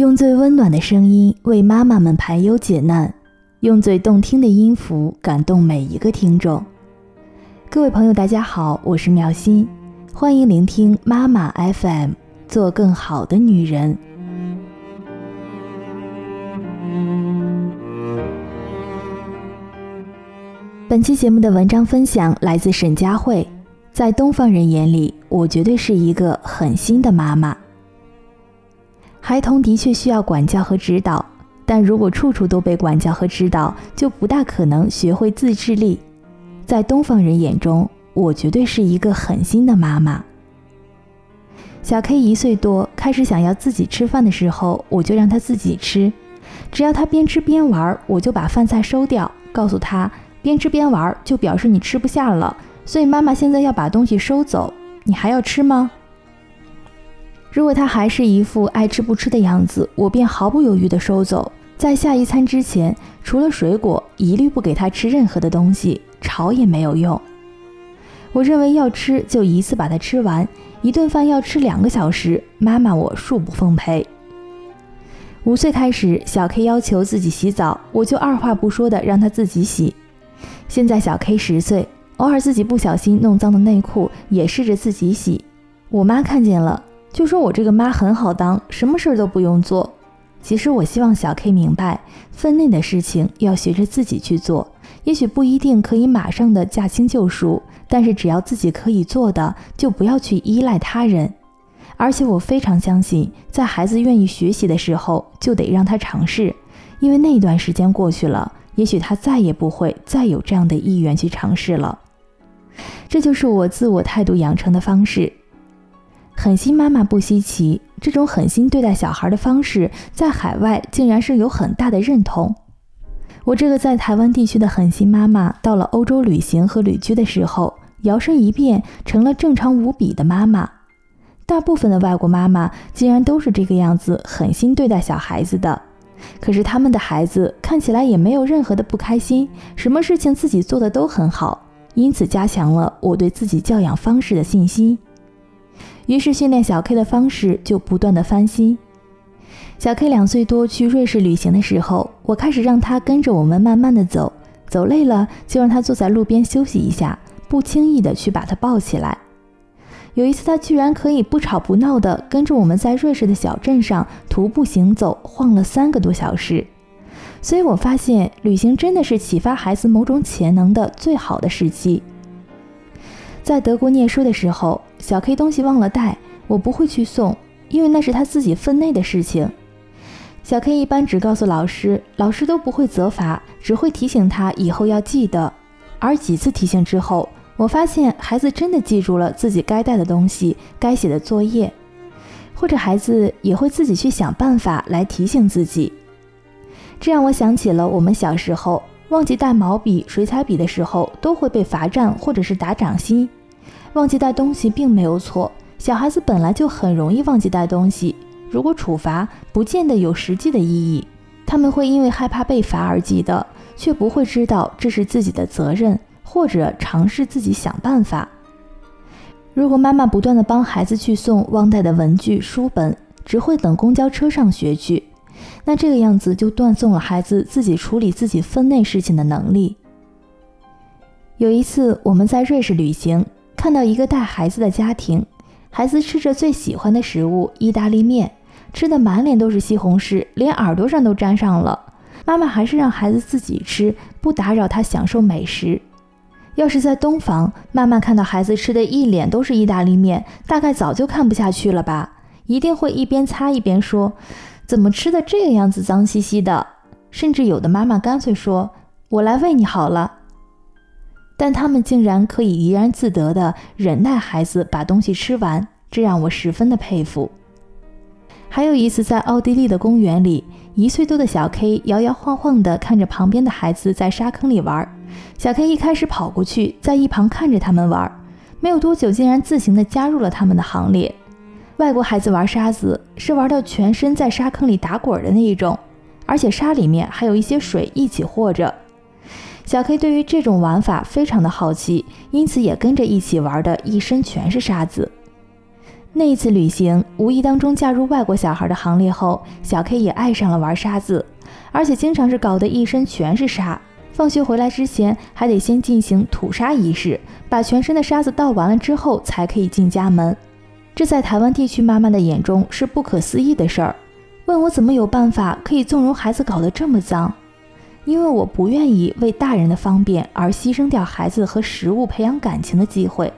用最温暖的声音为妈妈们排忧解难，用最动听的音符感动每一个听众。各位朋友，大家好，我是妙心，欢迎聆听妈妈 FM，做更好的女人。本期节目的文章分享来自沈佳慧，在东方人眼里，我绝对是一个狠心的妈妈。孩童的确需要管教和指导，但如果处处都被管教和指导，就不大可能学会自制力。在东方人眼中，我绝对是一个狠心的妈妈。小 K 一岁多，开始想要自己吃饭的时候，我就让他自己吃，只要他边吃边玩，我就把饭菜收掉，告诉他边吃边玩就表示你吃不下了，所以妈妈现在要把东西收走，你还要吃吗？如果他还是一副爱吃不吃的样子，我便毫不犹豫地收走。在下一餐之前，除了水果，一律不给他吃任何的东西，吵也没有用。我认为要吃就一次把它吃完，一顿饭要吃两个小时，妈妈我恕不奉陪。五岁开始，小 K 要求自己洗澡，我就二话不说的让他自己洗。现在小 K 十岁，偶尔自己不小心弄脏的内裤，也试着自己洗。我妈看见了。就说我这个妈很好当，什么事儿都不用做。其实我希望小 K 明白，分内的事情要学着自己去做。也许不一定可以马上的驾轻就熟，但是只要自己可以做的，就不要去依赖他人。而且我非常相信，在孩子愿意学习的时候，就得让他尝试，因为那段时间过去了，也许他再也不会再有这样的意愿去尝试了。这就是我自我态度养成的方式。狠心妈妈不稀奇，这种狠心对待小孩的方式，在海外竟然是有很大的认同。我这个在台湾地区的狠心妈妈，到了欧洲旅行和旅居的时候，摇身一变成了正常无比的妈妈。大部分的外国妈妈竟然都是这个样子，狠心对待小孩子的。可是他们的孩子看起来也没有任何的不开心，什么事情自己做的都很好，因此加强了我对自己教养方式的信心。于是训练小 K 的方式就不断的翻新。小 K 两岁多去瑞士旅行的时候，我开始让他跟着我们慢慢的走，走累了就让他坐在路边休息一下，不轻易的去把他抱起来。有一次他居然可以不吵不闹的跟着我们在瑞士的小镇上徒步行走，晃了三个多小时。所以我发现旅行真的是启发孩子某种潜能的最好的时机。在德国念书的时候，小 K 东西忘了带，我不会去送，因为那是他自己分内的事情。小 K 一般只告诉老师，老师都不会责罚，只会提醒他以后要记得。而几次提醒之后，我发现孩子真的记住了自己该带的东西、该写的作业，或者孩子也会自己去想办法来提醒自己。这让我想起了我们小时候。忘记带毛笔、水彩笔的时候，都会被罚站或者是打掌心。忘记带东西并没有错，小孩子本来就很容易忘记带东西。如果处罚，不见得有实际的意义。他们会因为害怕被罚而记得，却不会知道这是自己的责任，或者尝试自己想办法。如果妈妈不断的帮孩子去送忘带的文具、书本，只会等公交车上学去。那这个样子就断送了孩子自己处理自己分内事情的能力。有一次我们在瑞士旅行，看到一个带孩子的家庭，孩子吃着最喜欢的食物意大利面，吃的满脸都是西红柿，连耳朵上都沾上了。妈妈还是让孩子自己吃，不打扰他享受美食。要是在东方，妈妈看到孩子吃的一脸都是意大利面，大概早就看不下去了吧，一定会一边擦一边说。怎么吃的这个样子，脏兮兮的？甚至有的妈妈干脆说：“我来喂你好了。”但他们竟然可以怡然自得地忍耐孩子把东西吃完，这让我十分的佩服。还有一次在奥地利的公园里，一岁多的小 K 摇摇晃晃地看着旁边的孩子在沙坑里玩。小 K 一开始跑过去，在一旁看着他们玩，没有多久竟然自行地加入了他们的行列。外国孩子玩沙子是玩到全身在沙坑里打滚的那一种，而且沙里面还有一些水一起和着。小 K 对于这种玩法非常的好奇，因此也跟着一起玩的一身全是沙子。那一次旅行，无意当中加入外国小孩的行列后，小 K 也爱上了玩沙子，而且经常是搞得一身全是沙。放学回来之前，还得先进行吐沙仪式，把全身的沙子倒完了之后，才可以进家门。这在台湾地区妈妈的眼中是不可思议的事儿，问我怎么有办法可以纵容孩子搞得这么脏？因为我不愿意为大人的方便而牺牲掉孩子和食物培养感情的机会。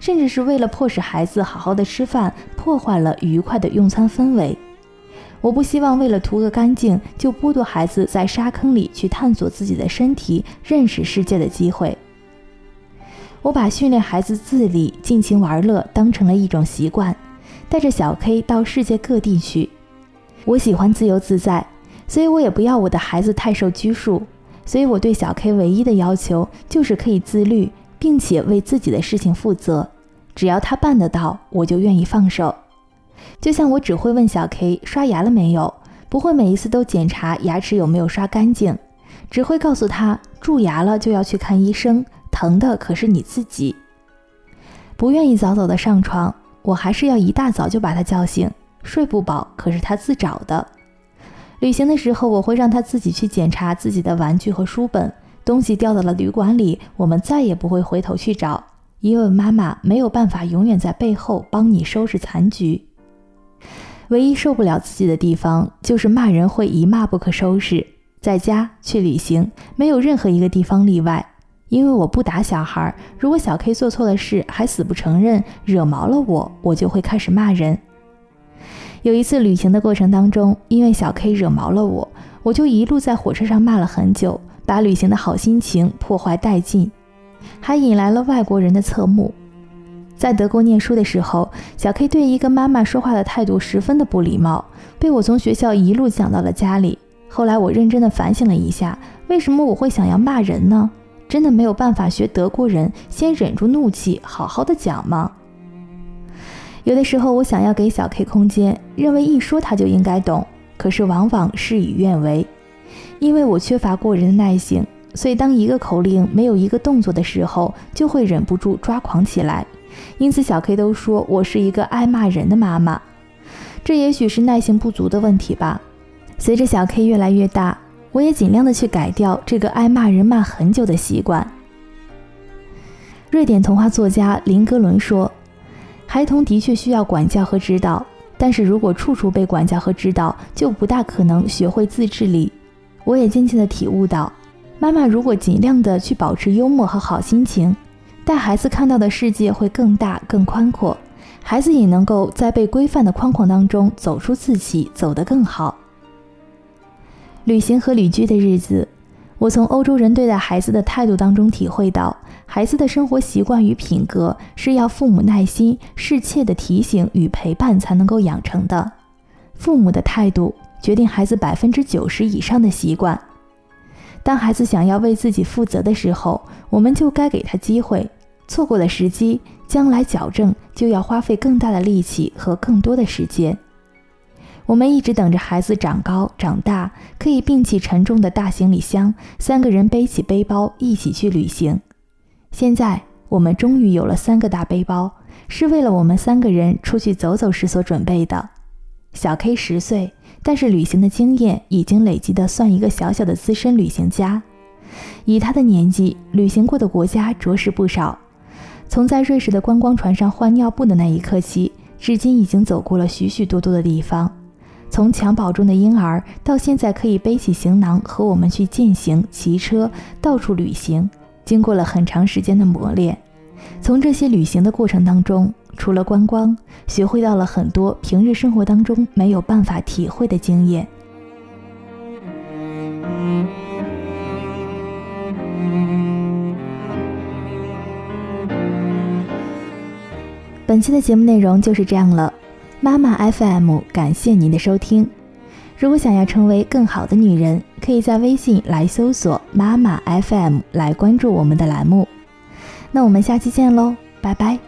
甚至是为了迫使孩子好好的吃饭，破坏了愉快的用餐氛围。我不希望为了图个干净，就剥夺孩子在沙坑里去探索自己的身体、认识世界的机会。我把训练孩子自理、尽情玩乐当成了一种习惯，带着小 K 到世界各地去。我喜欢自由自在，所以我也不要我的孩子太受拘束。所以我对小 K 唯一的要求就是可以自律，并且为自己的事情负责。只要他办得到，我就愿意放手。就像我只会问小 K 刷牙了没有，不会每一次都检查牙齿有没有刷干净，只会告诉他蛀牙了就要去看医生，疼的可是你自己。不愿意早早的上床，我还是要一大早就把他叫醒。睡不饱可是他自找的。旅行的时候，我会让他自己去检查自己的玩具和书本，东西掉到了旅馆里，我们再也不会回头去找。因为妈妈没有办法永远在背后帮你收拾残局，唯一受不了自己的地方就是骂人会一骂不可收拾。在家去旅行，没有任何一个地方例外。因为我不打小孩，如果小 K 做错了事还死不承认，惹毛了我，我就会开始骂人。有一次旅行的过程当中，因为小 K 惹毛了我，我就一路在火车上骂了很久，把旅行的好心情破坏殆尽。还引来了外国人的侧目。在德国念书的时候，小 K 对一个妈妈说话的态度十分的不礼貌，被我从学校一路讲到了家里。后来我认真的反省了一下，为什么我会想要骂人呢？真的没有办法学德国人，先忍住怒气，好好的讲吗？有的时候我想要给小 K 空间，认为一说他就应该懂，可是往往事与愿违，因为我缺乏过人的耐性。所以，当一个口令没有一个动作的时候，就会忍不住抓狂起来。因此，小 K 都说我是一个爱骂人的妈妈。这也许是耐性不足的问题吧。随着小 K 越来越大，我也尽量的去改掉这个爱骂人骂很久的习惯。瑞典童话作家林格伦说：“孩童的确需要管教和指导，但是如果处处被管教和指导，就不大可能学会自制力。”我也渐渐的体悟到。妈妈如果尽量的去保持幽默和好心情，带孩子看到的世界会更大更宽阔，孩子也能够在被规范的框框当中走出自己，走得更好。旅行和旅居的日子，我从欧洲人对待孩子的态度当中体会到，孩子的生活习惯与品格是要父母耐心、适切的提醒与陪伴才能够养成的。父母的态度决定孩子百分之九十以上的习惯。当孩子想要为自己负责的时候，我们就该给他机会。错过了时机，将来矫正就要花费更大的力气和更多的时间。我们一直等着孩子长高长大，可以并起沉重的大行李箱，三个人背起背包一起去旅行。现在我们终于有了三个大背包，是为了我们三个人出去走走时所准备的。小 K 十岁。但是旅行的经验已经累积的算一个小小的资深旅行家，以他的年纪，旅行过的国家着实不少。从在瑞士的观光船上换尿布的那一刻起，至今已经走过了许许多多的地方。从襁褓中的婴儿到现在可以背起行囊和我们去践行、骑车、到处旅行，经过了很长时间的磨练。从这些旅行的过程当中。除了观光，学会到了很多平日生活当中没有办法体会的经验。本期的节目内容就是这样了，妈妈 FM 感谢您的收听。如果想要成为更好的女人，可以在微信来搜索妈妈 FM 来关注我们的栏目。那我们下期见喽，拜拜。